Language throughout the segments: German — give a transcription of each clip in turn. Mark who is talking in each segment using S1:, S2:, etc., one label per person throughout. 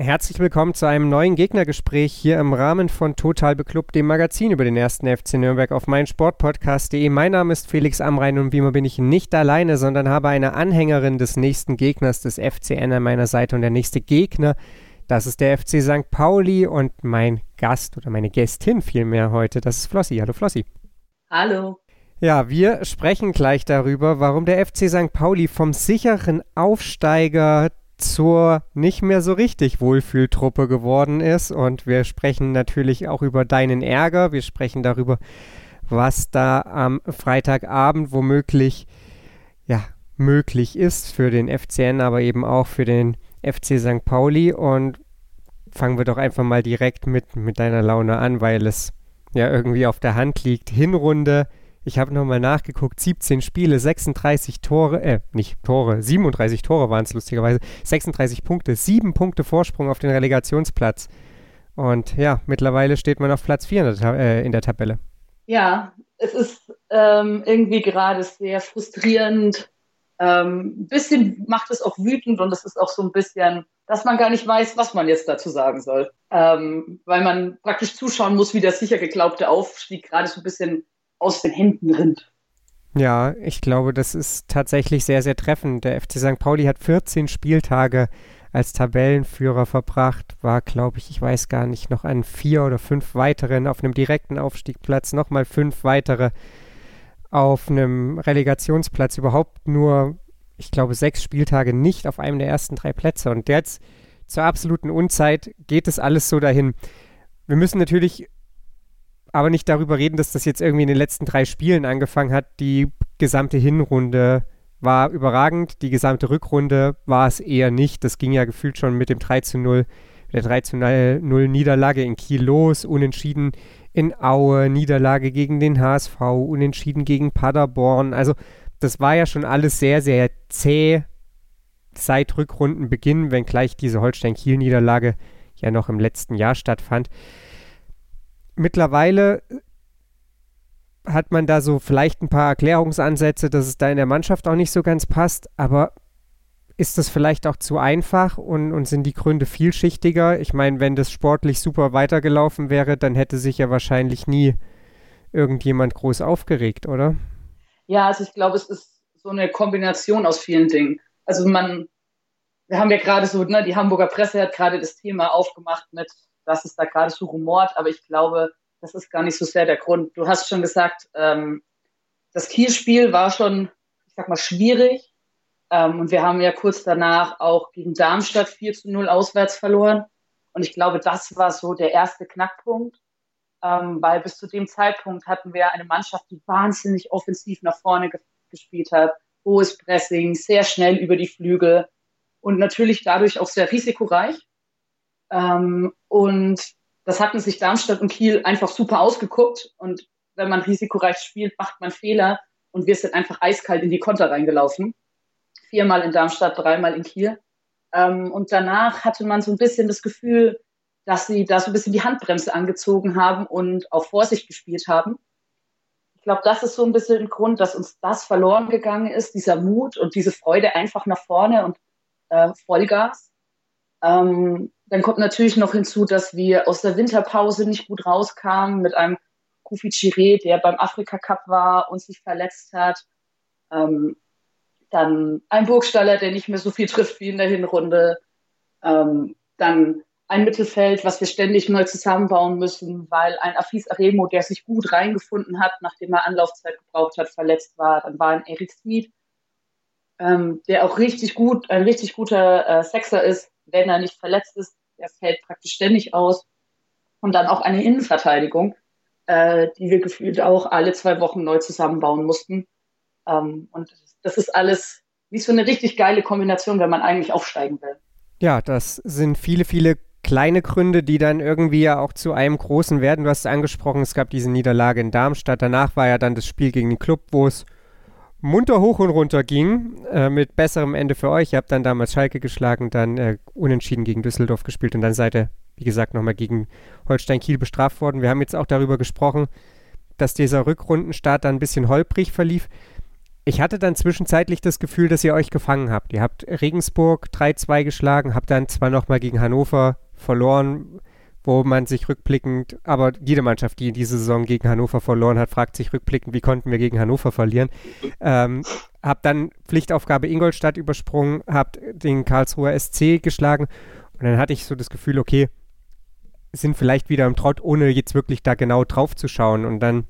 S1: Herzlich willkommen zu einem neuen Gegnergespräch hier im Rahmen von Total Beklubbt, dem Magazin über den ersten FC Nürnberg auf meinsportpodcast.de. Mein Name ist Felix Amrein und wie immer bin ich nicht alleine, sondern habe eine Anhängerin des nächsten Gegners des FCN an meiner Seite und der nächste Gegner, das ist der FC St. Pauli und mein Gast oder meine Gästin vielmehr heute, das ist Flossi. Hallo Flossi.
S2: Hallo.
S1: Ja, wir sprechen gleich darüber, warum der FC St. Pauli vom sicheren Aufsteiger zur nicht mehr so richtig Wohlfühltruppe geworden ist. Und wir sprechen natürlich auch über deinen Ärger. Wir sprechen darüber, was da am Freitagabend womöglich ja, möglich ist für den FCN, aber eben auch für den FC St. Pauli. Und fangen wir doch einfach mal direkt mit, mit deiner Laune an, weil es ja irgendwie auf der Hand liegt. Hinrunde ich habe nochmal nachgeguckt, 17 Spiele, 36 Tore, äh, nicht Tore, 37 Tore waren es lustigerweise, 36 Punkte, 7 Punkte Vorsprung auf den Relegationsplatz. Und ja, mittlerweile steht man auf Platz 4 in der, äh, in der Tabelle.
S2: Ja, es ist ähm, irgendwie gerade sehr frustrierend. Ähm, ein bisschen macht es auch wütend und es ist auch so ein bisschen, dass man gar nicht weiß, was man jetzt dazu sagen soll. Ähm, weil man praktisch zuschauen muss, wie der sicher geglaubte Aufstieg gerade so ein bisschen aus den Händen rinnt.
S1: Ja, ich glaube, das ist tatsächlich sehr, sehr treffend. Der FC St. Pauli hat 14 Spieltage als Tabellenführer verbracht, war, glaube ich, ich weiß gar nicht, noch an vier oder fünf weiteren auf einem direkten Aufstiegsplatz, nochmal fünf weitere auf einem Relegationsplatz, überhaupt nur, ich glaube, sechs Spieltage nicht auf einem der ersten drei Plätze. Und jetzt zur absoluten Unzeit geht es alles so dahin. Wir müssen natürlich aber nicht darüber reden, dass das jetzt irgendwie in den letzten drei Spielen angefangen hat. Die gesamte Hinrunde war überragend, die gesamte Rückrunde war es eher nicht. Das ging ja gefühlt schon mit dem 3 zu 0, der 3 zu 0 Niederlage in Kiel los, unentschieden in Aue, Niederlage gegen den HSV, unentschieden gegen Paderborn. Also das war ja schon alles sehr, sehr zäh seit Rückrundenbeginn, wenngleich diese Holstein-Kiel-Niederlage ja noch im letzten Jahr stattfand mittlerweile hat man da so vielleicht ein paar Erklärungsansätze, dass es da in der Mannschaft auch nicht so ganz passt, aber ist das vielleicht auch zu einfach und, und sind die Gründe vielschichtiger? Ich meine, wenn das sportlich super weitergelaufen wäre, dann hätte sich ja wahrscheinlich nie irgendjemand groß aufgeregt, oder?
S2: Ja, also ich glaube, es ist so eine Kombination aus vielen Dingen. Also man, wir haben ja gerade so, ne, die Hamburger Presse hat gerade das Thema aufgemacht mit dass es da gerade so rumort, aber ich glaube, das ist gar nicht so sehr der Grund. Du hast schon gesagt, ähm, das Kielspiel war schon, ich sag mal, schwierig. Ähm, und wir haben ja kurz danach auch gegen Darmstadt 4 zu 0 auswärts verloren. Und ich glaube, das war so der erste Knackpunkt, ähm, weil bis zu dem Zeitpunkt hatten wir eine Mannschaft, die wahnsinnig offensiv nach vorne ge gespielt hat. Hohes Pressing, sehr schnell über die Flügel und natürlich dadurch auch sehr risikoreich. Ähm, und das hatten sich Darmstadt und Kiel einfach super ausgeguckt. Und wenn man risikoreich spielt, macht man Fehler. Und wir sind einfach eiskalt in die Konter reingelaufen. Viermal in Darmstadt, dreimal in Kiel. Ähm, und danach hatte man so ein bisschen das Gefühl, dass sie da so ein bisschen die Handbremse angezogen haben und auf Vorsicht gespielt haben. Ich glaube, das ist so ein bisschen ein Grund, dass uns das verloren gegangen ist, dieser Mut und diese Freude einfach nach vorne und äh, Vollgas. Ähm, dann kommt natürlich noch hinzu, dass wir aus der Winterpause nicht gut rauskamen mit einem Kofi Chiré, der beim Afrika Cup war und sich verletzt hat. Ähm, dann ein Burgstaller, der nicht mehr so viel trifft wie in der Hinrunde. Ähm, dann ein Mittelfeld, was wir ständig neu zusammenbauen müssen, weil ein Afis Aremo, der sich gut reingefunden hat, nachdem er Anlaufzeit gebraucht hat, verletzt war. Dann war ein Erik Smith, ähm, der auch richtig gut, ein richtig guter äh, Sechser ist, wenn er nicht verletzt ist. Der fällt praktisch ständig aus. Und dann auch eine Innenverteidigung, äh, die wir gefühlt auch alle zwei Wochen neu zusammenbauen mussten. Ähm, und das ist alles wie so eine richtig geile Kombination, wenn man eigentlich aufsteigen will.
S1: Ja, das sind viele, viele kleine Gründe, die dann irgendwie ja auch zu einem großen werden. Du hast es angesprochen, es gab diese Niederlage in Darmstadt. Danach war ja dann das Spiel gegen den Club, wo es munter hoch und runter ging, äh, mit besserem Ende für euch. Ihr habt dann damals Schalke geschlagen, dann äh, unentschieden gegen Düsseldorf gespielt und dann seid ihr, wie gesagt, nochmal gegen Holstein Kiel bestraft worden. Wir haben jetzt auch darüber gesprochen, dass dieser Rückrundenstart dann ein bisschen holprig verlief. Ich hatte dann zwischenzeitlich das Gefühl, dass ihr euch gefangen habt. Ihr habt Regensburg 3-2 geschlagen, habt dann zwar nochmal gegen Hannover verloren, wo man sich rückblickend, aber jede Mannschaft, die in dieser Saison gegen Hannover verloren hat, fragt sich rückblickend, wie konnten wir gegen Hannover verlieren. Ähm, habt dann Pflichtaufgabe Ingolstadt übersprungen, habt den Karlsruher SC geschlagen und dann hatte ich so das Gefühl, okay, sind vielleicht wieder im Trott, ohne jetzt wirklich da genau drauf zu schauen und dann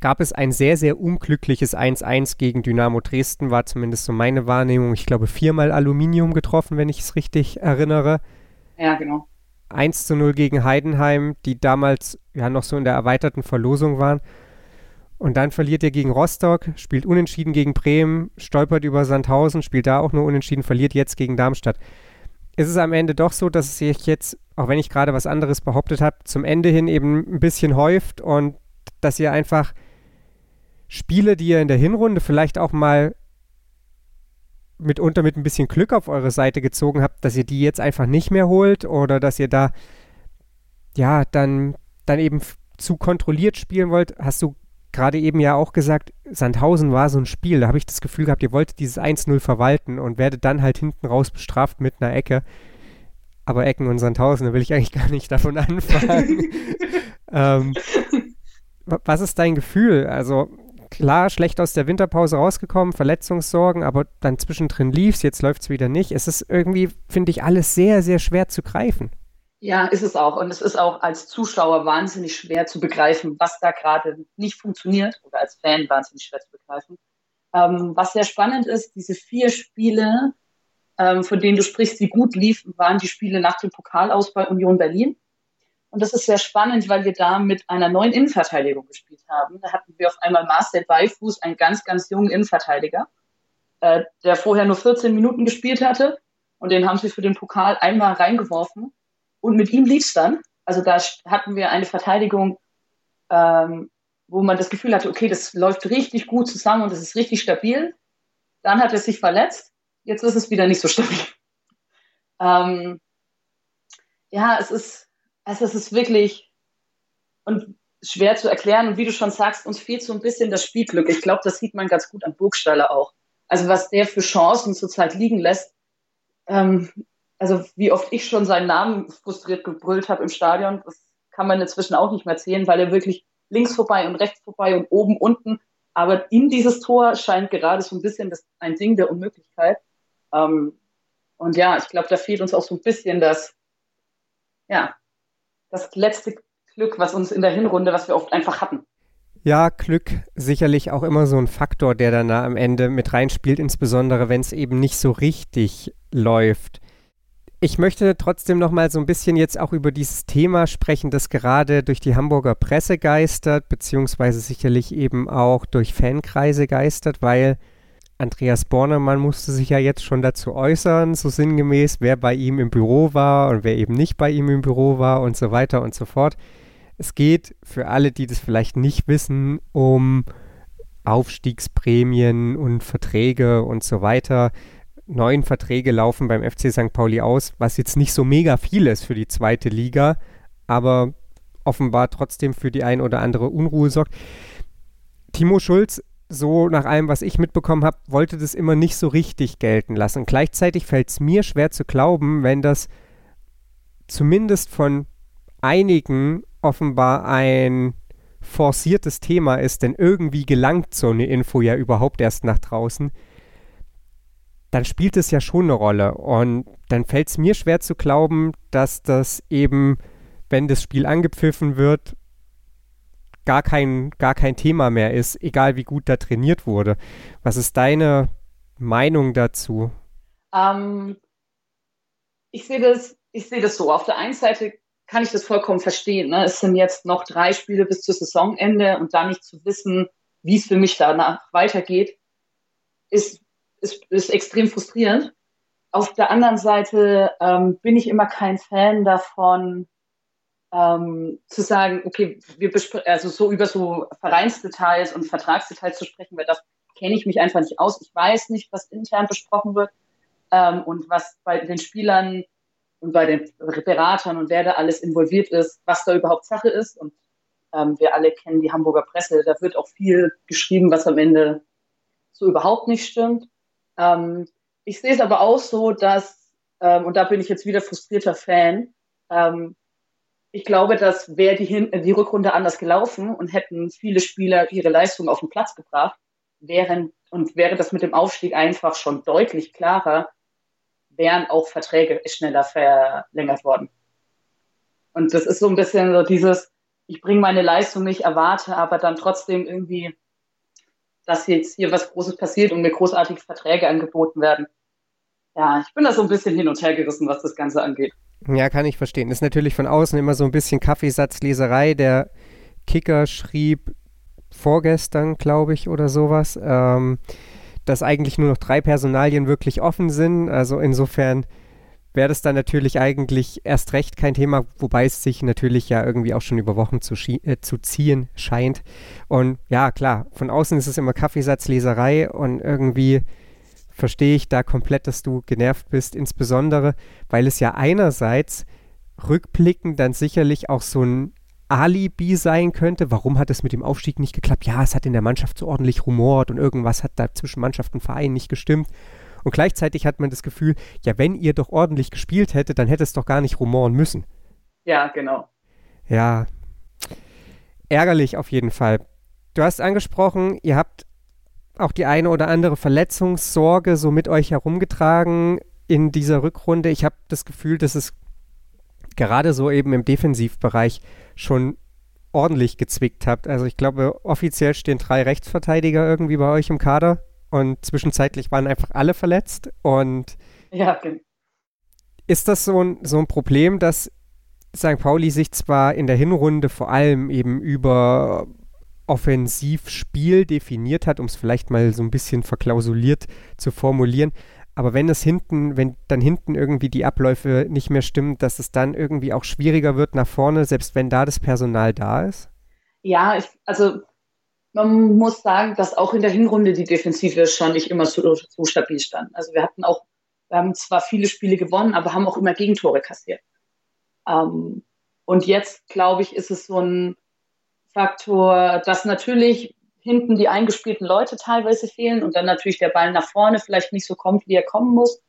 S1: gab es ein sehr, sehr unglückliches 1-1 gegen Dynamo Dresden, war zumindest so meine Wahrnehmung. Ich glaube, viermal Aluminium getroffen, wenn ich es richtig erinnere.
S2: Ja, genau.
S1: 1 zu 0 gegen Heidenheim, die damals ja noch so in der erweiterten Verlosung waren. Und dann verliert er gegen Rostock, spielt unentschieden gegen Bremen, stolpert über Sandhausen, spielt da auch nur unentschieden, verliert jetzt gegen Darmstadt. Ist es am Ende doch so, dass es sich jetzt, auch wenn ich gerade was anderes behauptet habe, zum Ende hin eben ein bisschen häuft und dass ihr einfach Spiele, die ihr in der Hinrunde vielleicht auch mal mitunter mit ein bisschen Glück auf eure Seite gezogen habt, dass ihr die jetzt einfach nicht mehr holt oder dass ihr da ja dann, dann eben zu kontrolliert spielen wollt, hast du gerade eben ja auch gesagt, Sandhausen war so ein Spiel, da habe ich das Gefühl gehabt, ihr wolltet dieses 1-0 verwalten und werdet dann halt hinten raus bestraft mit einer Ecke. Aber Ecken und Sandhausen, da will ich eigentlich gar nicht davon anfangen. ähm, was ist dein Gefühl? Also klar, schlecht aus der Winterpause rausgekommen, Verletzungssorgen, aber dann zwischendrin lief es, jetzt läuft es wieder nicht. Es ist irgendwie, finde ich, alles sehr, sehr schwer zu greifen.
S2: Ja, ist es auch. Und es ist auch als Zuschauer wahnsinnig schwer zu begreifen, was da gerade nicht funktioniert oder als Fan wahnsinnig schwer zu begreifen. Ähm, was sehr spannend ist, diese vier Spiele, ähm, von denen du sprichst, die gut liefen, waren die Spiele nach dem Pokal Union Berlin. Und das ist sehr spannend, weil wir da mit einer neuen Innenverteidigung gespielt haben. Da hatten wir auf einmal Marcel Beifuß, einen ganz, ganz jungen Innenverteidiger, äh, der vorher nur 14 Minuten gespielt hatte. Und den haben sie für den Pokal einmal reingeworfen. Und mit ihm lief es dann. Also da hatten wir eine Verteidigung, ähm, wo man das Gefühl hatte, okay, das läuft richtig gut zusammen und das ist richtig stabil. Dann hat er sich verletzt. Jetzt ist es wieder nicht so stabil. Ähm, ja, es ist, also es ist wirklich und schwer zu erklären. Und wie du schon sagst, uns fehlt so ein bisschen das Spielglück. Ich glaube, das sieht man ganz gut an Burgstaller auch. Also was der für Chancen zurzeit liegen lässt. Ähm, also wie oft ich schon seinen Namen frustriert gebrüllt habe im Stadion, das kann man inzwischen auch nicht mehr zählen, weil er wirklich links vorbei und rechts vorbei und oben, unten. Aber in dieses Tor scheint gerade so ein bisschen das, ein Ding der Unmöglichkeit. Ähm, und ja, ich glaube, da fehlt uns auch so ein bisschen das, ja, das letzte Glück, was uns in der Hinrunde, was wir oft einfach hatten.
S1: Ja, Glück sicherlich auch immer so ein Faktor, der dann da am Ende mit reinspielt, insbesondere wenn es eben nicht so richtig läuft. Ich möchte trotzdem noch mal so ein bisschen jetzt auch über dieses Thema sprechen, das gerade durch die Hamburger Presse geistert, beziehungsweise sicherlich eben auch durch Fankreise geistert, weil Andreas Bornemann musste sich ja jetzt schon dazu äußern, so sinngemäß, wer bei ihm im Büro war und wer eben nicht bei ihm im Büro war und so weiter und so fort. Es geht für alle, die das vielleicht nicht wissen, um Aufstiegsprämien und Verträge und so weiter. Neun Verträge laufen beim FC St. Pauli aus, was jetzt nicht so mega viel ist für die zweite Liga, aber offenbar trotzdem für die ein oder andere Unruhe sorgt. Timo Schulz so nach allem, was ich mitbekommen habe, wollte das immer nicht so richtig gelten lassen. gleichzeitig fällt es mir schwer zu glauben, wenn das zumindest von einigen offenbar ein forciertes Thema ist, denn irgendwie gelangt so eine Info ja überhaupt erst nach draußen, dann spielt es ja schon eine Rolle. Und dann fällt es mir schwer zu glauben, dass das eben, wenn das Spiel angepfiffen wird, gar kein, gar kein Thema mehr ist, egal wie gut da trainiert wurde. Was ist deine Meinung dazu?
S2: Ähm, ich sehe das, ich das so. Auf der einen Seite kann ich das vollkommen verstehen. Ne? Es sind jetzt noch drei Spiele bis zum Saisonende und da nicht zu wissen, wie es für mich danach weitergeht, ist, ist, ist extrem frustrierend. Auf der anderen Seite ähm, bin ich immer kein Fan davon, ähm, zu sagen, okay, wir also so über so Vereinsdetails und Vertragsdetails zu sprechen, weil das kenne ich mich einfach nicht aus. Ich weiß nicht, was intern besprochen wird ähm, und was bei den Spielern und bei den Beratern und wer da alles involviert ist, was da überhaupt Sache ist. Und ähm, wir alle kennen die Hamburger Presse, da wird auch viel geschrieben, was am Ende so überhaupt nicht stimmt. Ähm, ich sehe es aber auch so, dass, ähm, und da bin ich jetzt wieder frustrierter Fan, ähm, ich glaube, dass wäre die, Hin die Rückrunde anders gelaufen und hätten viele Spieler ihre Leistung auf den Platz gebracht, wären und wäre das mit dem Aufstieg einfach schon deutlich klarer, wären auch Verträge schneller verlängert worden. Und das ist so ein bisschen so dieses, ich bringe meine Leistung nicht, erwarte aber dann trotzdem irgendwie, dass jetzt hier was Großes passiert und mir großartige Verträge angeboten werden. Ja, ich bin da so ein bisschen hin und her gerissen, was das Ganze angeht.
S1: Ja, kann ich verstehen. Ist natürlich von außen immer so ein bisschen Kaffeesatzleserei. Der Kicker schrieb vorgestern, glaube ich, oder sowas, ähm, dass eigentlich nur noch drei Personalien wirklich offen sind. Also insofern wäre das dann natürlich eigentlich erst recht kein Thema, wobei es sich natürlich ja irgendwie auch schon über Wochen zu, äh, zu ziehen scheint. Und ja, klar, von außen ist es immer Kaffeesatzleserei und irgendwie verstehe ich da komplett, dass du genervt bist, insbesondere weil es ja einerseits rückblickend dann sicherlich auch so ein Alibi sein könnte. Warum hat es mit dem Aufstieg nicht geklappt? Ja, es hat in der Mannschaft so ordentlich rumort und irgendwas hat da zwischen Mannschaft und Verein nicht gestimmt. Und gleichzeitig hat man das Gefühl, ja, wenn ihr doch ordentlich gespielt hättet, dann hätte es doch gar nicht rumoren müssen.
S2: Ja, genau.
S1: Ja, ärgerlich auf jeden Fall. Du hast angesprochen, ihr habt auch die eine oder andere Verletzungssorge so mit euch herumgetragen in dieser Rückrunde. Ich habe das Gefühl, dass es gerade so eben im Defensivbereich schon ordentlich gezwickt habt. Also ich glaube, offiziell stehen drei Rechtsverteidiger irgendwie bei euch im Kader und zwischenzeitlich waren einfach alle verletzt. Und
S2: ja,
S1: ist das so ein, so ein Problem, dass St. Pauli sich zwar in der Hinrunde vor allem eben über Offensivspiel definiert hat, um es vielleicht mal so ein bisschen verklausuliert zu formulieren. Aber wenn es hinten, wenn dann hinten irgendwie die Abläufe nicht mehr stimmen, dass es dann irgendwie auch schwieriger wird nach vorne, selbst wenn da das Personal da ist?
S2: Ja, ich, also man muss sagen, dass auch in der Hinrunde die Defensive schon nicht immer so, so stabil stand. Also wir hatten auch, wir haben zwar viele Spiele gewonnen, aber haben auch immer Gegentore kassiert. Ähm, und jetzt, glaube ich, ist es so ein, Faktor, dass natürlich hinten die eingespielten Leute teilweise fehlen und dann natürlich der Ball nach vorne vielleicht nicht so kommt, wie er kommen muss.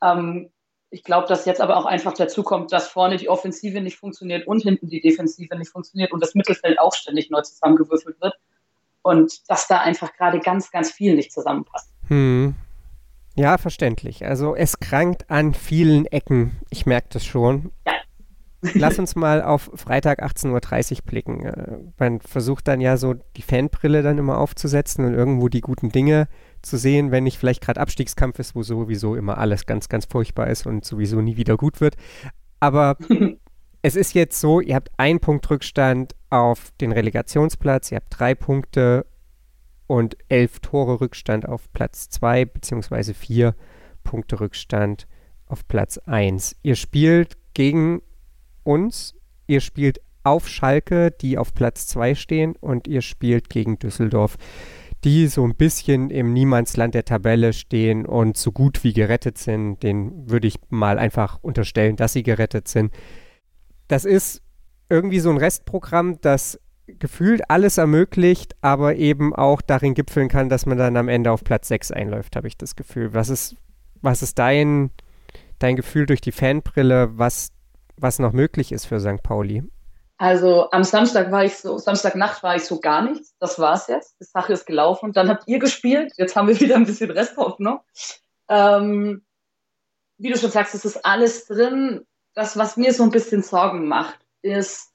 S2: Ähm, ich glaube, dass jetzt aber auch einfach dazu kommt, dass vorne die Offensive nicht funktioniert und hinten die Defensive nicht funktioniert und das Mittelfeld auch ständig neu zusammengewürfelt wird und dass da einfach gerade ganz, ganz viel nicht zusammenpasst.
S1: Hm. Ja, verständlich. Also es krankt an vielen Ecken. Ich merke das schon. Lass uns mal auf Freitag 18.30 Uhr blicken. Äh, man versucht dann ja so die Fanbrille dann immer aufzusetzen und irgendwo die guten Dinge zu sehen, wenn nicht vielleicht gerade Abstiegskampf ist, wo sowieso immer alles ganz, ganz furchtbar ist und sowieso nie wieder gut wird. Aber es ist jetzt so, ihr habt einen Punkt Rückstand auf den Relegationsplatz, ihr habt drei Punkte und elf Tore Rückstand auf Platz zwei, beziehungsweise vier Punkte Rückstand auf Platz eins. Ihr spielt gegen uns. Ihr spielt auf Schalke, die auf Platz 2 stehen, und ihr spielt gegen Düsseldorf, die so ein bisschen im Niemandsland der Tabelle stehen und so gut wie gerettet sind. Den würde ich mal einfach unterstellen, dass sie gerettet sind. Das ist irgendwie so ein Restprogramm, das gefühlt alles ermöglicht, aber eben auch darin gipfeln kann, dass man dann am Ende auf Platz 6 einläuft, habe ich das Gefühl. Was ist, was ist dein, dein Gefühl durch die Fanbrille, was was noch möglich ist für St. Pauli?
S2: Also am Samstag war ich so, Samstagnacht war ich so gar nichts. Das war's jetzt. Die Sache ist gelaufen. Dann habt ihr gespielt. Jetzt haben wir wieder ein bisschen Resthoffnung. Ähm, wie du schon sagst, es ist alles drin. Das, was mir so ein bisschen Sorgen macht, ist,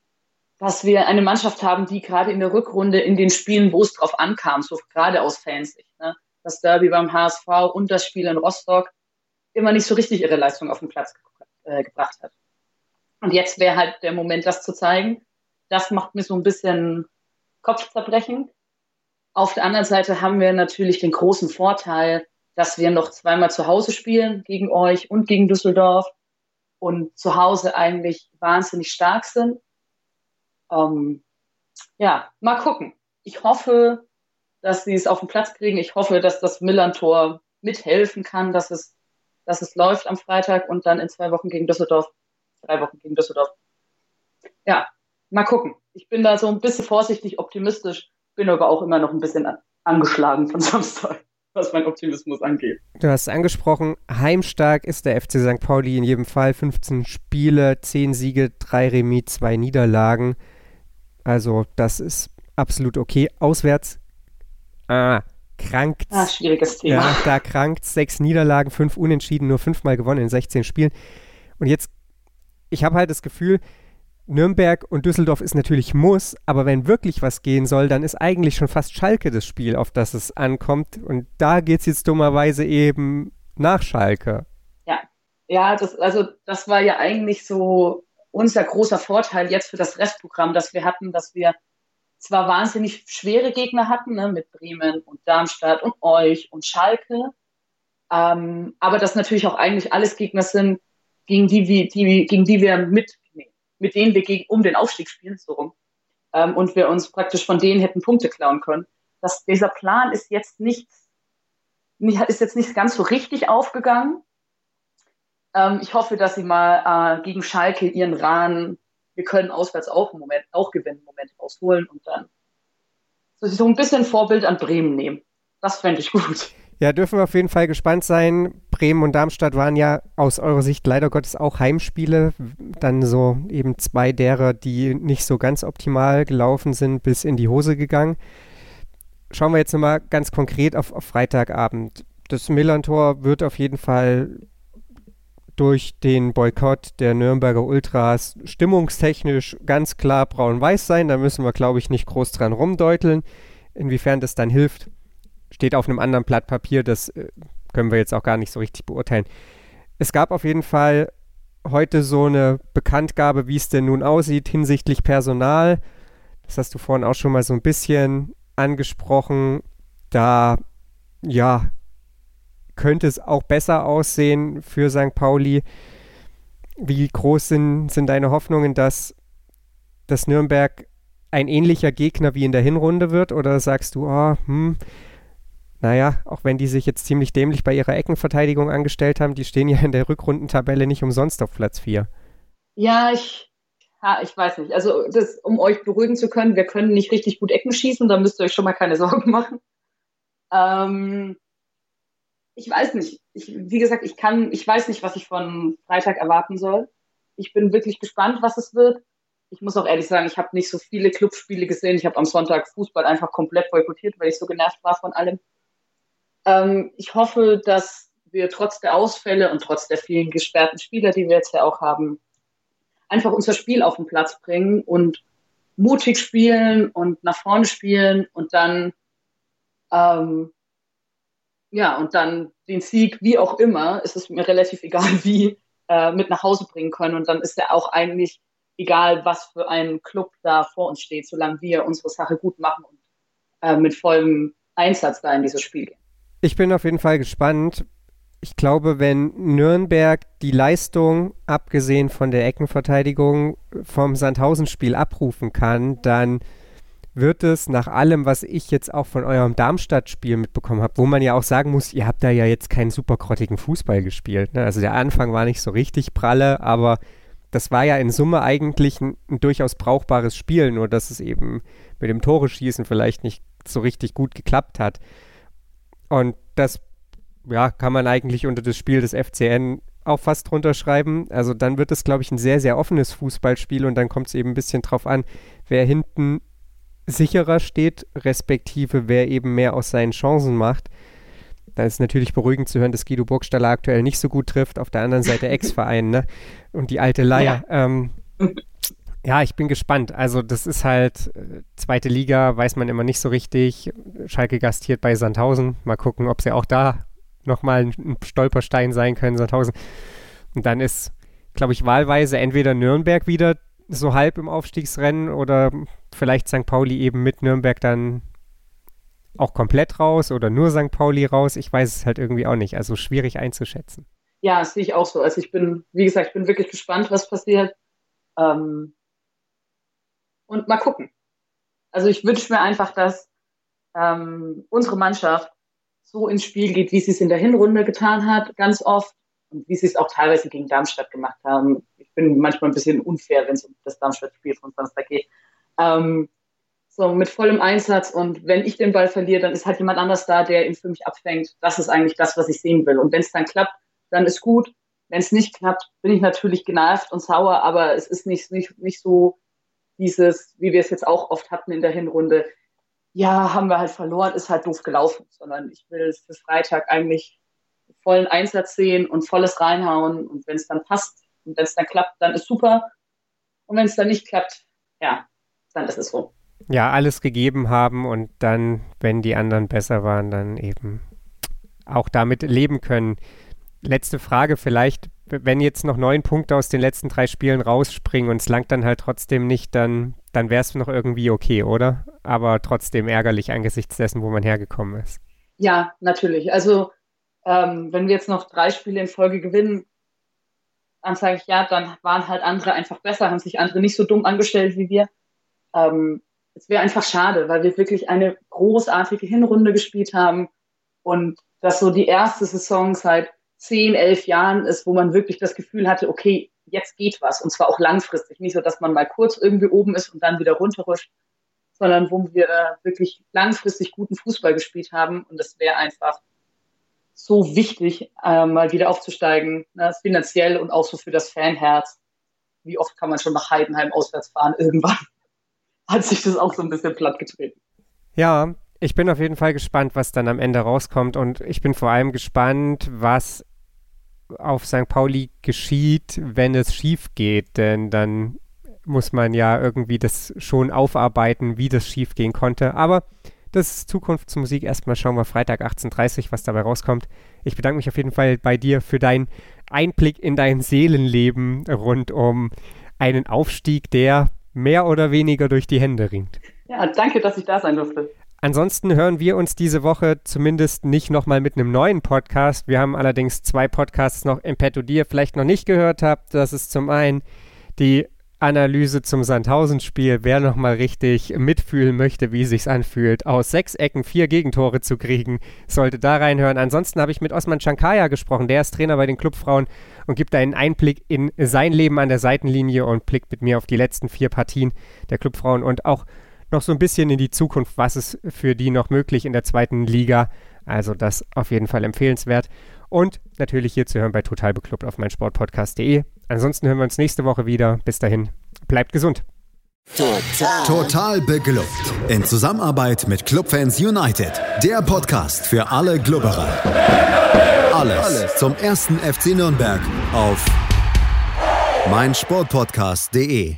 S2: dass wir eine Mannschaft haben, die gerade in der Rückrunde in den Spielen, wo es drauf ankam, so gerade aus Fansicht, ne? das Derby beim HSV und das Spiel in Rostock, immer nicht so richtig ihre Leistung auf den Platz ge äh, gebracht hat. Und jetzt wäre halt der Moment, das zu zeigen. Das macht mir so ein bisschen Kopfzerbrechen. Auf der anderen Seite haben wir natürlich den großen Vorteil, dass wir noch zweimal zu Hause spielen, gegen euch und gegen Düsseldorf. Und zu Hause eigentlich wahnsinnig stark sind. Ähm, ja, mal gucken. Ich hoffe, dass sie es auf den Platz kriegen. Ich hoffe, dass das Millern-Tor mithelfen kann, dass es, dass es läuft am Freitag und dann in zwei Wochen gegen Düsseldorf, drei Wochen gegen Düsseldorf. Ja, mal gucken. Ich bin da so ein bisschen vorsichtig optimistisch, bin aber auch immer noch ein bisschen angeschlagen von Samstag, was mein Optimismus angeht.
S1: Du hast angesprochen, heimstark ist der FC St. Pauli in jedem Fall. 15 Spiele, 10 Siege, 3 Remis, 2 Niederlagen. Also das ist absolut okay. Auswärts, ah, krankt.
S2: Ah, schwieriges Thema.
S1: Ja, da krankt sechs Niederlagen, fünf Unentschieden, nur fünfmal gewonnen in 16 Spielen. Und jetzt, ich habe halt das Gefühl, Nürnberg und Düsseldorf ist natürlich Muss, aber wenn wirklich was gehen soll, dann ist eigentlich schon fast Schalke das Spiel, auf das es ankommt. Und da geht es jetzt dummerweise eben nach Schalke.
S2: Ja, ja, das, also das war ja eigentlich so unser großer Vorteil jetzt für das Restprogramm, das wir hatten, dass wir zwar wahnsinnig schwere Gegner hatten, ne, mit Bremen und Darmstadt und euch und Schalke, ähm, aber das natürlich auch eigentlich alles Gegner sind, gegen die, wir, die, gegen die wir mit mit denen wir gegen, um den Aufstieg spielen, so rum. Ähm, und wir uns praktisch von denen hätten Punkte klauen können. Das, dieser Plan ist jetzt nicht, ist jetzt nicht ganz so richtig aufgegangen. Ähm, ich hoffe, dass sie mal äh, gegen Schalke ihren Rahn, wir können auswärts auch Moment, auch gewinnen, Moment rausholen und dann so ein bisschen Vorbild an Bremen nehmen. Das fände ich gut.
S1: Ja, dürfen wir auf jeden Fall gespannt sein. Bremen und Darmstadt waren ja aus eurer Sicht leider Gottes auch Heimspiele. Dann so eben zwei derer, die nicht so ganz optimal gelaufen sind, bis in die Hose gegangen. Schauen wir jetzt nochmal ganz konkret auf, auf Freitagabend. Das Millantor wird auf jeden Fall durch den Boykott der Nürnberger Ultras stimmungstechnisch ganz klar braun-weiß sein. Da müssen wir, glaube ich, nicht groß dran rumdeuteln. Inwiefern das dann hilft, steht auf einem anderen Blatt Papier, das äh, können wir jetzt auch gar nicht so richtig beurteilen. Es gab auf jeden Fall heute so eine Bekanntgabe, wie es denn nun aussieht hinsichtlich Personal. Das hast du vorhin auch schon mal so ein bisschen angesprochen. Da, ja, könnte es auch besser aussehen für St. Pauli. Wie groß sind, sind deine Hoffnungen, dass, dass Nürnberg ein ähnlicher Gegner wie in der Hinrunde wird? Oder sagst du, oh, hm, naja, auch wenn die sich jetzt ziemlich dämlich bei ihrer Eckenverteidigung angestellt haben, die stehen ja in der Rückrundentabelle nicht umsonst auf Platz 4.
S2: Ja, ich, ja, ich weiß nicht. Also, das, um euch beruhigen zu können, wir können nicht richtig gut Ecken schießen, da müsst ihr euch schon mal keine Sorgen machen. Ähm, ich weiß nicht. Ich, wie gesagt, ich kann, ich weiß nicht, was ich von Freitag erwarten soll. Ich bin wirklich gespannt, was es wird. Ich muss auch ehrlich sagen, ich habe nicht so viele Clubspiele gesehen. Ich habe am Sonntag Fußball einfach komplett boykottiert, weil ich so genervt war von allem. Ähm, ich hoffe, dass wir trotz der Ausfälle und trotz der vielen gesperrten Spieler, die wir jetzt ja auch haben, einfach unser Spiel auf den Platz bringen und mutig spielen und nach vorne spielen und dann ähm, ja und dann den Sieg, wie auch immer, ist es mir relativ egal, wie äh, mit nach Hause bringen können und dann ist ja auch eigentlich egal, was für ein Club da vor uns steht, solange wir unsere Sache gut machen und äh, mit vollem Einsatz da in dieses Spiel gehen.
S1: Ich bin auf jeden Fall gespannt. Ich glaube, wenn Nürnberg die Leistung, abgesehen von der Eckenverteidigung, vom Sandhausen-Spiel abrufen kann, dann wird es nach allem, was ich jetzt auch von eurem Darmstadt-Spiel mitbekommen habe, wo man ja auch sagen muss, ihr habt da ja jetzt keinen supergrottigen Fußball gespielt. Ne? Also der Anfang war nicht so richtig pralle, aber das war ja in Summe eigentlich ein, ein durchaus brauchbares Spiel, nur dass es eben mit dem Tore-Schießen vielleicht nicht so richtig gut geklappt hat. Und das ja, kann man eigentlich unter das Spiel des FCN auch fast drunter schreiben. Also dann wird es, glaube ich, ein sehr, sehr offenes Fußballspiel und dann kommt es eben ein bisschen drauf an, wer hinten sicherer steht, respektive wer eben mehr aus seinen Chancen macht. Da ist natürlich beruhigend zu hören, dass Guido Burgstaller aktuell nicht so gut trifft. Auf der anderen Seite Ex-Verein, ne? Und die alte Leier. Ja. Ähm, ja, ich bin gespannt. Also das ist halt äh, zweite Liga, weiß man immer nicht so richtig. Schalke gastiert bei Sandhausen. Mal gucken, ob sie auch da nochmal ein, ein Stolperstein sein können, Sandhausen. Und dann ist, glaube ich, wahlweise entweder Nürnberg wieder so halb im Aufstiegsrennen oder vielleicht St. Pauli eben mit Nürnberg dann auch komplett raus oder nur St. Pauli raus. Ich weiß es halt irgendwie auch nicht. Also schwierig einzuschätzen.
S2: Ja, das sehe ich auch so. Also ich bin, wie gesagt, ich bin wirklich gespannt, was passiert. Ähm, und mal gucken. Also ich wünsche mir einfach, dass ähm, unsere Mannschaft so ins Spiel geht, wie sie es in der Hinrunde getan hat, ganz oft, und wie sie es auch teilweise gegen Darmstadt gemacht haben. Ich bin manchmal ein bisschen unfair, wenn es um das Darmstadt-Spiel von Samstag geht. Ähm, so mit vollem Einsatz und wenn ich den Ball verliere, dann ist halt jemand anders da, der ihn für mich abfängt. Das ist eigentlich das, was ich sehen will. Und wenn es dann klappt, dann ist gut. Wenn es nicht klappt, bin ich natürlich genervt und sauer, aber es ist nicht, nicht, nicht so dieses, wie wir es jetzt auch oft hatten in der Hinrunde, ja, haben wir halt verloren, ist halt doof gelaufen, sondern ich will es für Freitag eigentlich vollen Einsatz sehen und volles reinhauen und wenn es dann passt und wenn es dann klappt, dann ist super und wenn es dann nicht klappt, ja, dann ist es so.
S1: Ja, alles gegeben haben und dann, wenn die anderen besser waren, dann eben auch damit leben können. Letzte Frage vielleicht, wenn jetzt noch neun Punkte aus den letzten drei Spielen rausspringen und es langt dann halt trotzdem nicht, dann, dann wäre es noch irgendwie okay, oder? Aber trotzdem ärgerlich angesichts dessen, wo man hergekommen ist.
S2: Ja, natürlich. Also ähm, wenn wir jetzt noch drei Spiele in Folge gewinnen, dann sage ich ja, dann waren halt andere einfach besser, haben sich andere nicht so dumm angestellt wie wir. Ähm, es wäre einfach schade, weil wir wirklich eine großartige Hinrunde gespielt haben und das so die erste Saison seit zehn, elf Jahren ist, wo man wirklich das Gefühl hatte, okay, jetzt geht was. Und zwar auch langfristig. Nicht so, dass man mal kurz irgendwie oben ist und dann wieder runterrutscht, sondern wo wir wirklich langfristig guten Fußball gespielt haben. Und das wäre einfach so wichtig, äh, mal wieder aufzusteigen, ne, finanziell und auch so für das Fanherz. Wie oft kann man schon nach Heidenheim auswärts fahren? Irgendwann hat sich das auch so ein bisschen platt getreten.
S1: Ja, ich bin auf jeden Fall gespannt, was dann am Ende rauskommt und ich bin vor allem gespannt, was auf St. Pauli geschieht, wenn es schief geht, denn dann muss man ja irgendwie das schon aufarbeiten, wie das schief gehen konnte. Aber das ist Zukunftsmusik. Erstmal schauen wir Freitag 18.30 Uhr, was dabei rauskommt. Ich bedanke mich auf jeden Fall bei dir für deinen Einblick in dein Seelenleben rund um einen Aufstieg, der mehr oder weniger durch die Hände ringt.
S2: Ja, danke, dass ich da sein durfte.
S1: Ansonsten hören wir uns diese Woche zumindest nicht nochmal mit einem neuen Podcast. Wir haben allerdings zwei Podcasts noch im Petto, die ihr vielleicht noch nicht gehört habt. Das ist zum einen die Analyse zum Sandhausen-Spiel. Wer nochmal richtig mitfühlen möchte, wie es sich anfühlt, aus sechs Ecken vier Gegentore zu kriegen, sollte da reinhören. Ansonsten habe ich mit Osman Chankaya gesprochen. Der ist Trainer bei den Clubfrauen und gibt einen Einblick in sein Leben an der Seitenlinie und blickt mit mir auf die letzten vier Partien der Clubfrauen und auch noch so ein bisschen in die Zukunft, was ist für die noch möglich in der zweiten Liga. Also das auf jeden Fall empfehlenswert. Und natürlich hier zu hören bei Total Beklubbt auf meinsportpodcast.de. Ansonsten hören wir uns nächste Woche wieder. Bis dahin, bleibt gesund.
S3: Total. Total beglückt. In Zusammenarbeit mit Clubfans United. Der Podcast für alle Glubberer. Alles, Alles zum ersten FC Nürnberg auf meinsportpodcast.de.